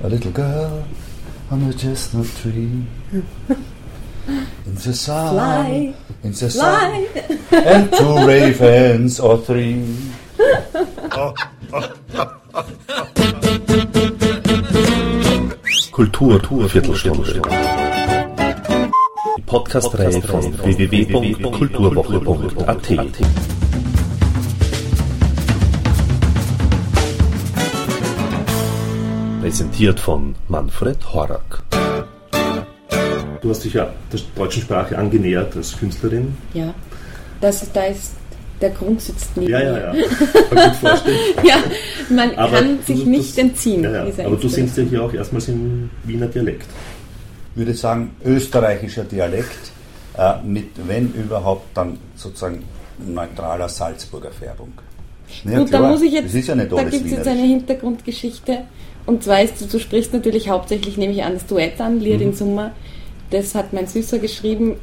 A little girl on a chestnut tree. In the sun, Fly, in the sun, fly. and two ravens or three. Kultur, Viertelstunde. Die Podcast-Reihe von www.kulturwoche.at. Präsentiert von Manfred Horak. Du hast dich ja der deutschen Sprache angenähert als Künstlerin. Ja, das, da ist der Grund sitzt neben Ja, ja, ja. Kann vorstellen. ja, man Aber kann du- sich du- nicht entziehen. Ja, ja. Aber du singst ja hier auch erstmals im Wiener Dialekt. Ich würde sagen, österreichischer Dialekt äh, mit, wenn überhaupt, dann sozusagen neutraler Salzburger Färbung. Ja, Gut, da klar, muss ich jetzt, Das ist ja da gibt es jetzt eine Hintergrundgeschichte. Und zwar ist, du, du sprichst natürlich hauptsächlich, nehme ich an, das Duett an, Lied Mhm. in Summa. Das hat mein Süßer geschrieben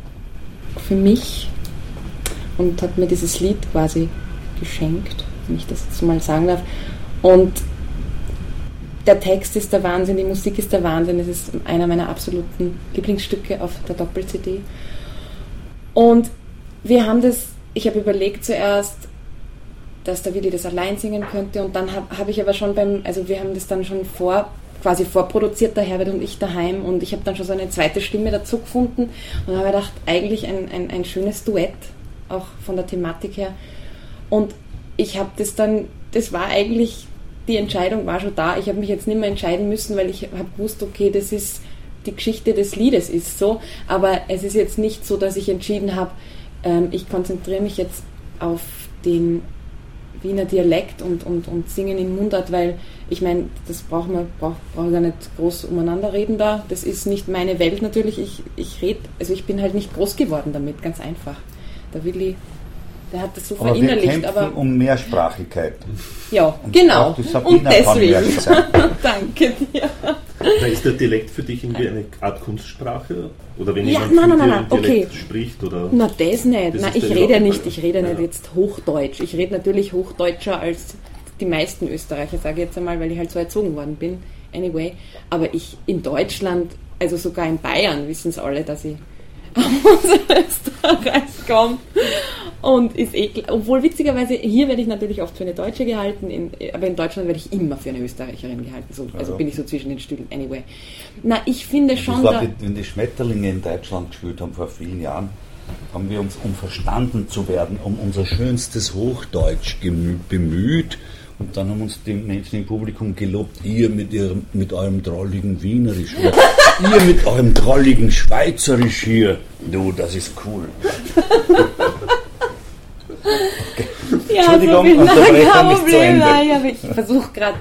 für mich und hat mir dieses Lied quasi geschenkt, wenn ich das jetzt mal sagen darf. Und der Text ist der Wahnsinn, die Musik ist der Wahnsinn. Es ist einer meiner absoluten Lieblingsstücke auf der Doppel-CD. Und wir haben das, ich habe überlegt zuerst, dass der Willi das allein singen könnte und dann habe hab ich aber schon beim, also wir haben das dann schon vor, quasi vorproduziert, der Herbert und ich daheim und ich habe dann schon so eine zweite Stimme dazu gefunden und habe gedacht, eigentlich ein, ein, ein schönes Duett, auch von der Thematik her. Und ich habe das dann, das war eigentlich, die Entscheidung war schon da. Ich habe mich jetzt nicht mehr entscheiden müssen, weil ich habe gewusst, okay, das ist die Geschichte des Liedes ist so, aber es ist jetzt nicht so, dass ich entschieden habe, ähm, ich konzentriere mich jetzt auf den Wiener Dialekt und, und, und singen in Mundart, weil ich meine, das braucht man braucht, braucht ja nicht groß umeinander reden da. Das ist nicht meine Welt natürlich. Ich, ich rede, also ich bin halt nicht groß geworden damit, ganz einfach. Der Willi, der hat das so Aber wir verinnerlicht, kämpfen aber um Mehrsprachigkeit. ja, Und genau. Und deswegen. Danke dir. Da ist der Dialekt für dich irgendwie eine Art Kunstsprache? Oder wenn Ja, jemand nein, nein, dir nein, nein, Dialekt okay. spricht? Oder Na, das nicht. Das ist ich rede nicht, nicht. ich rede nicht Ja. jetzt Hochdeutsch. Ich rede natürlich Hochdeutscher als die meisten Österreicher, sage ich jetzt einmal, weil ich halt so erzogen worden bin. Anyway. Aber ich in Deutschland, also sogar in Bayern, wissen es alle, dass ich aus Österreich komme. Und ist eh, klar- obwohl witzigerweise, hier werde ich natürlich oft für eine Deutsche gehalten, in, aber in Deutschland werde ich immer für eine Österreicherin gehalten. So, also Ja. bin ich so zwischen den Stühlen. Anyway. Na, ich finde schon, da, wie- wenn die Schmetterlinge in Deutschland gespielt haben vor vielen Jahren, haben wir uns, um verstanden zu werden, um unser schönstes Hochdeutsch bemüht. Und dann haben uns die Menschen im Publikum gelobt, ihr mit, ihrem, mit eurem drolligen Wienerisch. Oder ihr mit eurem drolligen Schweizerisch hier. Du, das ist cool. Ja, Entschuldigung, so viel unterbreche kein Problem, Ende. nein, aber ich versuche gerade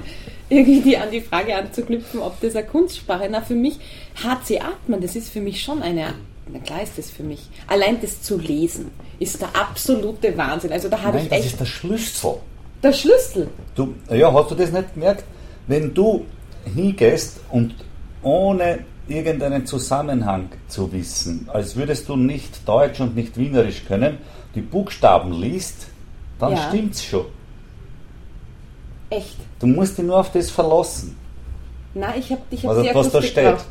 irgendwie an die Frage anzuknüpfen, ob das eine Kunstsprache Na, für mich, HC Atman, das ist für mich schon eine, na klar ist das für mich, allein das zu lesen, ist der absolute Wahnsinn. Also da habe Nein, ich das echt ist der Schlüssel. Der Schlüssel. Du, ja, hast du das nicht gemerkt? Wenn du hingehst und ohne irgendeinen Zusammenhang zu wissen, als würdest du nicht Deutsch und nicht Wienerisch können, die Buchstaben liest, dann Ja. stimmt's schon. Echt. Du musst dich nur auf das verlassen. Na, ich habe ich hab Also, sehr was da steht. gebraucht.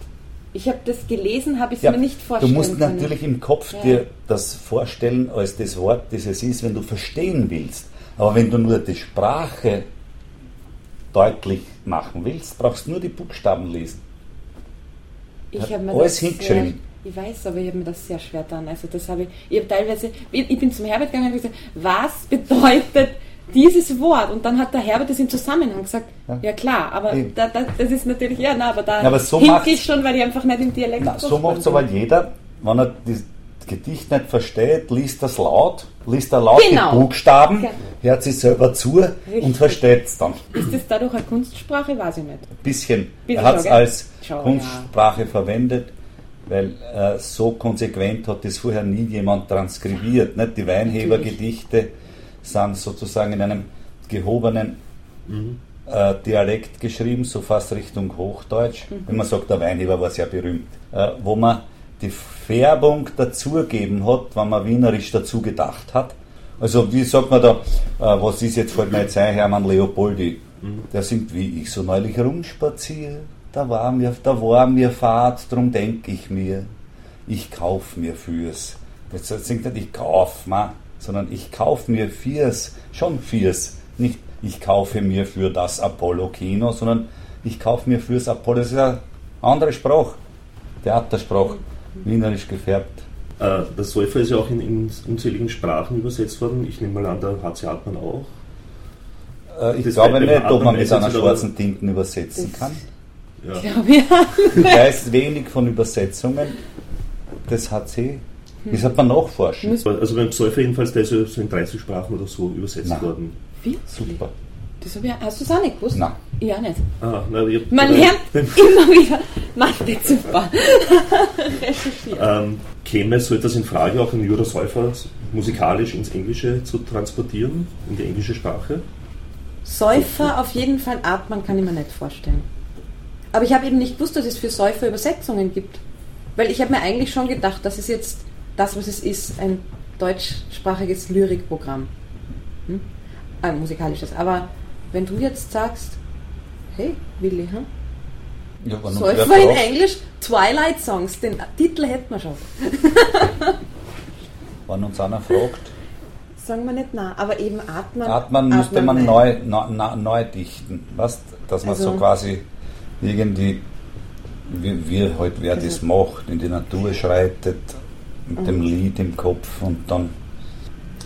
Ich habe das gelesen, habe ich es Ja, mir nicht du vorstellen musst können. natürlich im Kopf Ja. dir das vorstellen als das Wort, das es ist, wenn du verstehen willst. Aber wenn du nur die Sprache deutlich machen willst, brauchst du nur die Buchstaben lesen. Ich habe mir alles das hingeschrieben. Sehr, ich weiß, aber ich habe mir das sehr schwer getan. Also das habe ich, ich habe teilweise, ich, ich bin zum Herbert gegangen und habe gesagt, was bedeutet dieses Wort? Und dann hat der Herbert das im Zusammenhang gesagt. Ja, Ja. klar, aber da, da, das ist natürlich, ja, na, aber da Ja, aber so ich schon, weil ich einfach nicht im Dialekt Na, so macht es aber jeder, wenn er das Gedicht nicht versteht, liest das laut, liest er laut Genau. die Buchstaben, Ja. hört sich selber zu Richtig. und versteht es dann. Ist das dadurch eine Kunstsprache? Weiß ich nicht. Ein bisschen. Bisschen er hat es als Schon, Kunstsprache verwendet, weil äh, so konsequent hat das vorher nie jemand transkribiert. Nicht? Die Weinheber-Gedichte sind sozusagen in einem gehobenen äh, Dialekt geschrieben, so fast Richtung Hochdeutsch. Wenn man sagt, der Weinheber war sehr berühmt. Äh, wo man die Färbung dazugeben hat, wenn man Wienerisch dazu gedacht hat. Also wie sagt man da, äh, was ist jetzt, fällt mir jetzt ein, Hermann Leopoldi, der singt wie ich so neulich rumspaziere da war mir, da war mir Fahrt, drum denk ich mir, ich kauf mir fürs. Jetzt singt nicht ich kauf ma, sondern ich kauf mir fürs, schon fürs. Nicht ich kaufe mir für das Apollo-Kino, sondern ich kaufe mir fürs Apollo. Das ist ja andere Sprache, Theatersprache, wienerisch gefärbt. Äh, der Säufer ist ja auch in, in, unzähligen Sprachen übersetzt worden. Ich nehme mal an, der HC Hartmann auch. Äh, ich das glaube nicht, ob man mit einer schwarzen Tinten übersetzen kann. Ja. Glaube ja. Ich weiß wenig von Übersetzungen des HC. Das hat man nachforschen. Also beim Säufer jedenfalls, der ist ja so in 30 Sprachen oder so übersetzt Nein. worden. Wie? Super. Das ich, hast du es auch nicht gewusst? Nein. Ja, nicht. Ah, na, ich, Man lernt immer wieder. Nicht super. Recherchiert. Ähm, käme so etwas in Frage, auch einen Jura Säufer musikalisch ins Englische zu transportieren, in die englische Sprache? Säufer auf jeden Fall, Atman kann ich mir nicht vorstellen. Aber ich habe eben nicht gewusst, dass es für Säufer Übersetzungen gibt. Weil ich habe mir eigentlich schon gedacht, das ist jetzt das, was es ist, ein deutschsprachiges Lyrikprogramm. Hm? Ein musikalisches. Aber wenn du jetzt sagst, hey, Willi, hm? Ja, Säufer wer in Englisch, Twilight Songs, den Titel hätten wir schon. Wenn uns einer fragt, Sagen wir nicht nah, aber eben Atman. Atman müsste man nein. neu, neu, neu, dichten. Weißt, dass man so Also- quasi irgendwie, wie, wie halt wer Also- das macht, in die Natur schreitet, mit Mhm. dem Lied im Kopf und dann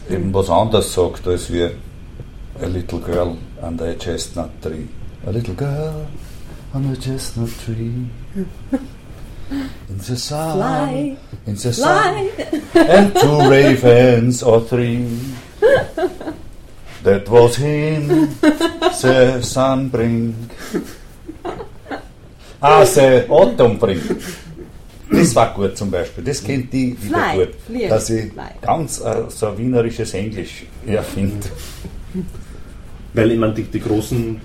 eben was anderes sagt, als wie A little girl under a chestnut tree. A little girl on a chestnut tree. In the sun, Fly, in the sun, Fly. and two ravens or three. That was him, the sunbrink. Ah, the autumnbrink. Das war gut zum Beispiel. Das kennt die wieder Fly, gut. fliegen, Dass ich fly. ganz äh, so wienerisches Englisch erfinde. Weil ich meine, die, die großen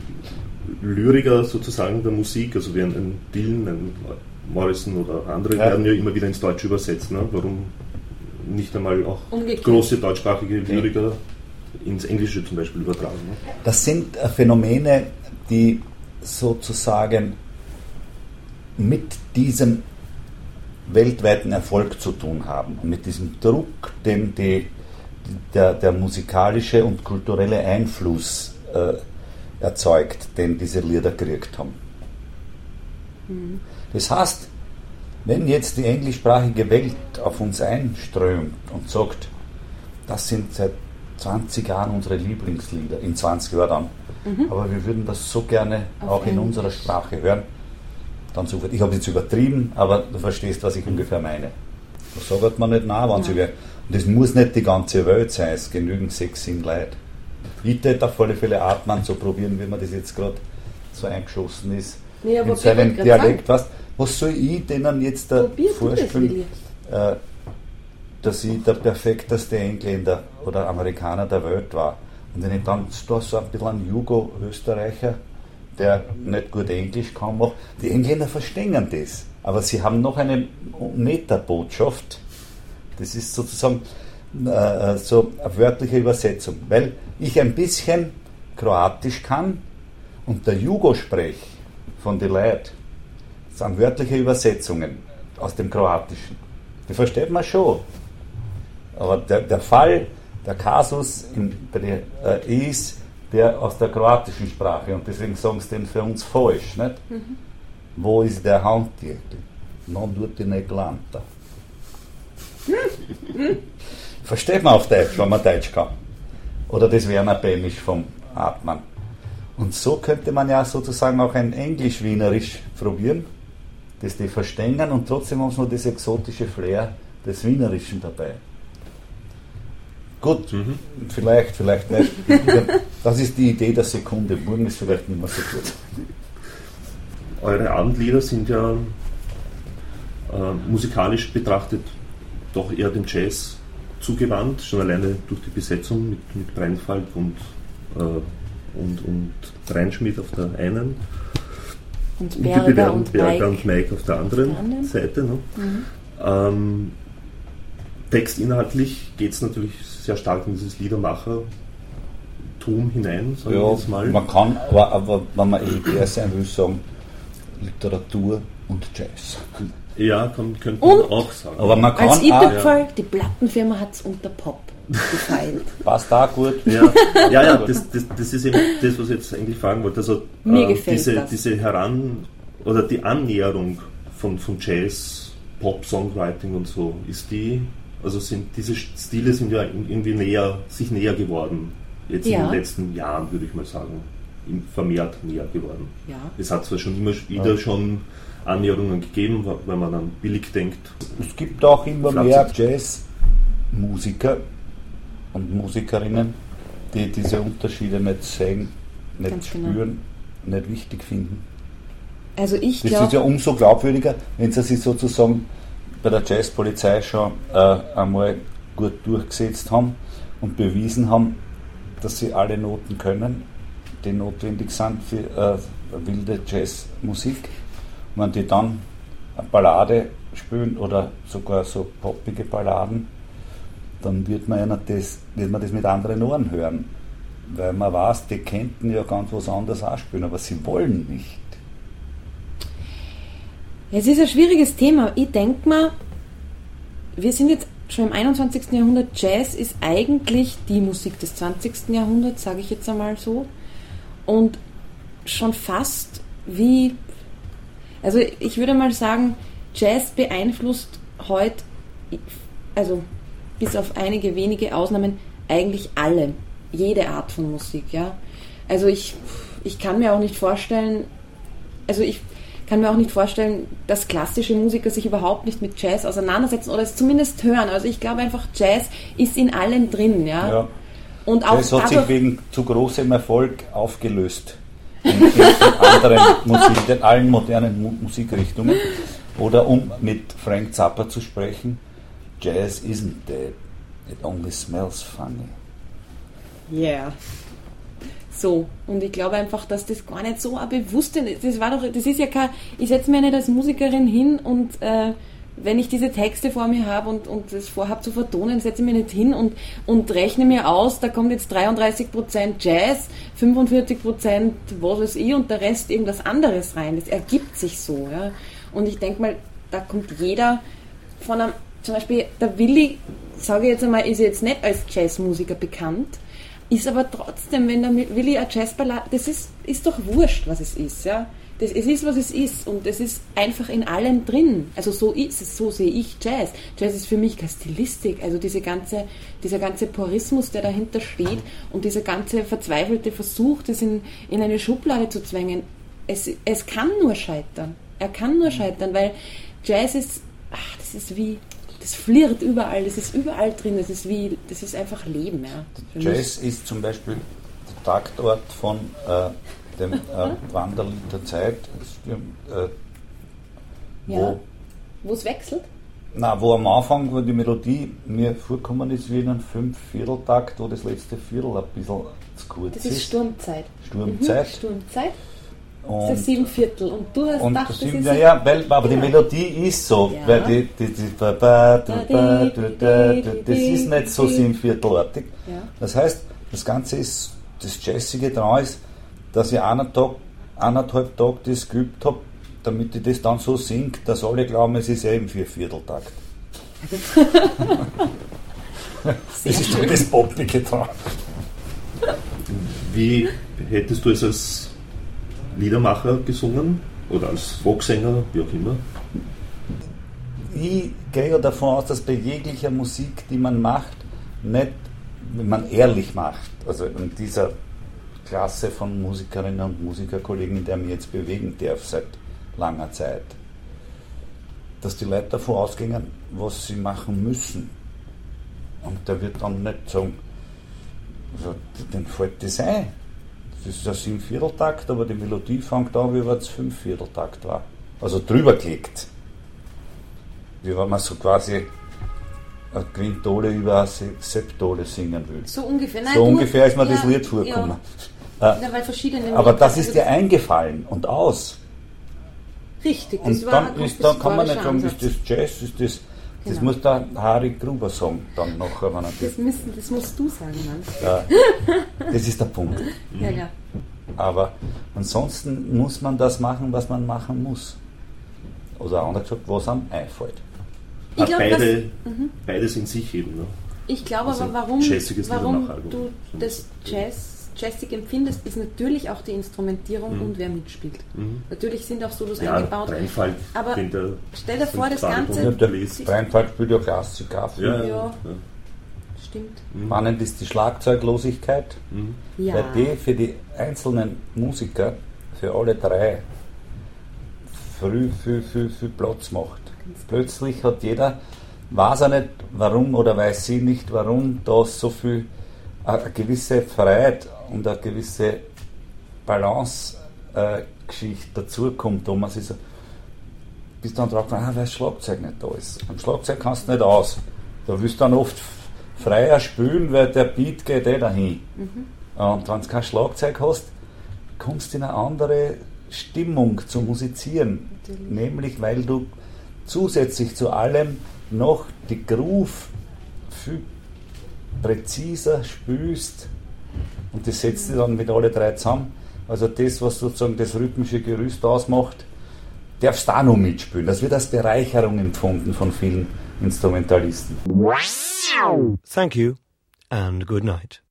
Lyriker sozusagen der Musik, also wie ein, ein Dylan, ein Morrison oder andere, Ja. werden ja immer wieder ins Deutsche übersetzt. Ne? Warum nicht einmal auch Umgekehrt. große deutschsprachige Lyriker ins Englische zum Beispiel übertragen? Ne? Das sind äh, Phänomene, die sozusagen mit diesem weltweiten Erfolg zu tun haben und mit diesem Druck, den die, der, der musikalische und kulturelle Einfluss äh, erzeugt, den diese Lieder gekriegt haben. Das heißt, wenn jetzt die englischsprachige Welt auf uns einströmt und sagt, das sind seit 20 Jahren unsere Lieblingslieder, in 20 Jahren dann, aber wir würden das so gerne Auf auch in Englisch. unserer Sprache hören, dann sofort. Ich habe jetzt übertrieben, aber du verstehst, was ich ungefähr meine. Da sagt man nicht nein, wenn sie wer. Und das muss nicht die ganze Welt sein, es genügen sechs, sieben Leute. Tät auf alle Fälle Atman zu probieren, wie man das jetzt gerade so eingeschossen ist. Nee, in ich so einem wollte grad Dialekt, was, was soll ich denen jetzt da du das, äh, dass ich der perfekteste Engländer oder Amerikaner der Welt war. Und wenn ich dann da so ein bisschen einen Jugo-Österreicher, der nicht gut Englisch kann, mache, die Engländer verstehen das. Aber sie haben noch eine Metabotschaft. Das ist sozusagen äh, so eine wörtliche Übersetzung. Weil ich ein bisschen Kroatisch kann und der Jugo sprech von den Leuten, sind wörtliche Übersetzungen aus dem Kroatischen. Die versteht man schon. Aber der, der Fall, der Kasus in, der, äh, ist der aus der kroatischen Sprache und deswegen sagen sie den für uns falsch. Nicht? Wo ist der Handtitel? Non dute ne glanta. Versteht man auf Deutsch, wenn man Deutsch kann. Oder das Werner Benisch vom Atman. Und so könnte man ja sozusagen auch ein Englisch-Wienerisch probieren, das die verstehen und trotzdem haben sie noch das exotische Flair des Wienerischen dabei. Gut, vielleicht, vielleicht nicht. Das ist die Idee der Sekunde. Morgen ist vielleicht nicht mehr so gut. Eure Abendlieder sind ja äh, musikalisch betrachtet doch eher dem Jazz zugewandt, schon alleine durch die Besetzung mit, mit Breinfalt und, äh, und, und Reinschmidt auf der einen Und und die Berger und Berger Mike. und Mike auf der anderen, der anderen. Seite. Ne? Ähm, textinhaltlich geht es natürlich sehr stark in dieses Liedermacher-Tum hinein, sagen wir Ja, jetzt mal. man kann, aber, aber wenn man elitär sein will, sagen, Literatur und Jazz. Ja, kann, könnte Und- man auch sagen. Aber man kann Als auch, I-Fall, die Plattenfirma hat es unter Pop gefeilt. passt auch gut. Ja, ja, ja das, das, das ist eben das, was ich jetzt eigentlich fragen wollte. Also, Mir gefällt diese, das. diese Heran- oder die Annäherung von, von Jazz, Pop, Songwriting und so, ist die, also sind diese Stile sind ja irgendwie näher, sich näher geworden. Jetzt in Ja. den letzten Jahren, würde ich mal sagen. Im- Vermehrt näher geworden. Ja. Es hat zwar schon immer wieder schon Annäherungen gegeben, wenn man an billig denkt. Es gibt auch immer mehr Jazzmusiker und Musikerinnen, die diese Unterschiede nicht sehen, nicht Ganz genau. spüren, nicht wichtig finden. Also ich Das ist ja umso glaubwürdiger, wenn sie sich sozusagen bei der Jazzpolizei schon äh, einmal gut durchgesetzt haben und bewiesen haben, dass sie alle Noten können, die notwendig sind für äh, wilde Jazzmusik. Wenn die dann eine Ballade spielen oder sogar so poppige Balladen, dann wird man, ja das, wird man das mit anderen Ohren hören. Weil man weiß, die könnten ja ganz was anderes auch spielen, aber sie wollen nicht. es ist ein schwieriges Thema. Ich denke mal, wir sind jetzt schon im 21. Jahrhundert. Jazz ist eigentlich die Musik des 20. Jahrhunderts, sage ich jetzt einmal so. Und schon fast wie, also ich würde mal sagen, Jazz beeinflusst heute, also bis auf einige wenige Ausnahmen, eigentlich alle, jede Art von Musik, ja. Also ich, ich kann mir auch nicht vorstellen, also ich kann mir auch nicht vorstellen, dass klassische Musiker sich überhaupt nicht mit Jazz auseinandersetzen oder es zumindest hören. Also ich glaube einfach, Jazz ist in allem drin, ja. Ja. Und auch Das hat sich wegen zu großem Erfolg aufgelöst. In, in, in anderen Musik, in allen modernen Mu Musikrichtungen. Oder um mit Frank Zappa zu sprechen, Jazz isn't dead, it only smells funny. Yeah. So, und ich glaube einfach, dass das gar nicht so ein Bewusstsein ist. Das war doch, das ist ja kein, ich setze mir nicht als Musikerin hin und äh, wenn ich diese Texte vor mir habe und, und das vorhabe zu vertonen, setze ich mich nicht hin und, und rechne mir aus, da kommt jetzt 33% Jazz, 45% was weiß ich und der Rest irgendwas anderes rein. Das ergibt sich so. Ja. Und ich denke mal, da kommt jeder von einem, zum Beispiel der Willi, sage ich jetzt einmal, ist jetzt nicht als Jazzmusiker bekannt, ist aber trotzdem, wenn der Willi eine Jazzballade, das ist, ist doch wurscht, was es ist, ja. Das, es ist, was es ist und es ist einfach in allem drin. Also so ist es, so sehe ich Jazz. Jazz ist für mich keine Stilistik, also diese ganze, dieser ganze Purismus, der dahinter steht und dieser ganze verzweifelte Versuch, das in, in eine Schublade zu zwängen. Es, es kann nur scheitern. Er kann nur scheitern, weil Jazz ist, ach, das ist wie, das flirrt überall, das ist überall drin, das ist wie, das ist einfach Leben, ja. Jazz ist zum Beispiel der Taktort von äh, dem äh, Wanderlied der Zeit, das, äh, wo, Ja. Wo es wechselt? na, wo am Anfang, wo die Melodie mir vorkommen ist wie in einem Fünf-Viertel-Takt, wo das letzte Viertel ein bisschen zu kurz Das ist Sturmzeit. Sturmzeit. Mhm, Sturmzeit. Das Und, ist sieben Viertel. Und du hast und gedacht, das das ist, ist ja, ja, weil, aber die Ja. Melodie ist so, Ja. weil die, die, die, das ist nicht so siebenviertelartig. Ja. Das heißt, das Ganze ist, das Jazzige daran ist, dass ich einen Tag, eineinhalb Tage das geübt habe, damit ich das dann so singe, dass alle glauben, es ist eben vier Vierteltakt. das ist doch das Poppige dran. Wie hättest du es als Liedermacher gesungen? Oder als Folksänger, wie auch immer? ich gehe ja davon aus, dass bei jeglicher Musik, die man macht, nicht, wenn man ehrlich macht, also in dieser Klasse von Musikerinnen und Musikerkollegen, in der ich mich jetzt bewegen darf seit langer Zeit, dass die Leute davon ausgehen, was sie machen müssen. Und der wird dann nicht sagen, also, den fällt das ein. Das ist ein Sieben-Vierteltakt, aber die Melodie fängt an, wie wenn es Fünf-Vierteltakt war. Also drüber gelegt wie wenn man so quasi eine Quintole über eine Se- Septole singen will. So ungefähr. Nein, so ungefähr ist mir das ja, Lied vorgekommen. Ja, ja, weil verschiedene Aber das ist dir eingefallen und aus. Richtig, das Und war dann, ist, dann kann man nicht sagen, ist das Jazz, ist das, das Genau. muss der Harry Gruber sagen, dann nachher, wenn er das, Das, müssen, das musst du sagen, Mann. ja, das ist der Punkt. Ja, ja. Aber ansonsten muss man das machen, was man machen muss. Oder anders gesagt, was einem einfällt. Ich glaub, beide, was- mhm. beides in sich eben. Ne? Ich glaube Also aber, warum, warum du das Jazz, Jazzig empfindest, ist natürlich auch die Instrumentierung und wer mitspielt. Mhm. Natürlich sind auch Solos Ja, eingebaut. Reinfall, Aber stell dir vor, das Ganze- Ja, der. Reinfall spielt ja Klassik auch viel. Ja, Ja. ja. Stimmt. Spannend ist die Schlagzeuglosigkeit, Mhm. Ja. weil die für die einzelnen Musiker, für alle drei, früh viel, viel, viel Platz macht. Plötzlich hat jeder, weiß er nicht warum oder weiß sie nicht warum, da so viel, eine gewisse Freiheit und eine gewisse Balance-Geschichte dazukommt, wo man sich so, bis dann drauf kommt, ah, weil das Schlagzeug nicht da ist. Am Schlagzeug kannst du nicht aus. Da willst du dann oft freier spielen, weil der Beat geht eh dahin. Und wenn du kein Schlagzeug hast, kommst du in eine andere Stimmung zu musizieren. Natürlich. Nämlich, weil du zusätzlich zu allem noch die Groove viel präziser spürst und das setzt sich dann mit alle drei zusammen. Also das, was sozusagen das rhythmische Gerüst ausmacht, darfst auch noch mitspielen. Das wird als Bereicherung empfunden von vielen Instrumentalisten. Thank you and good night.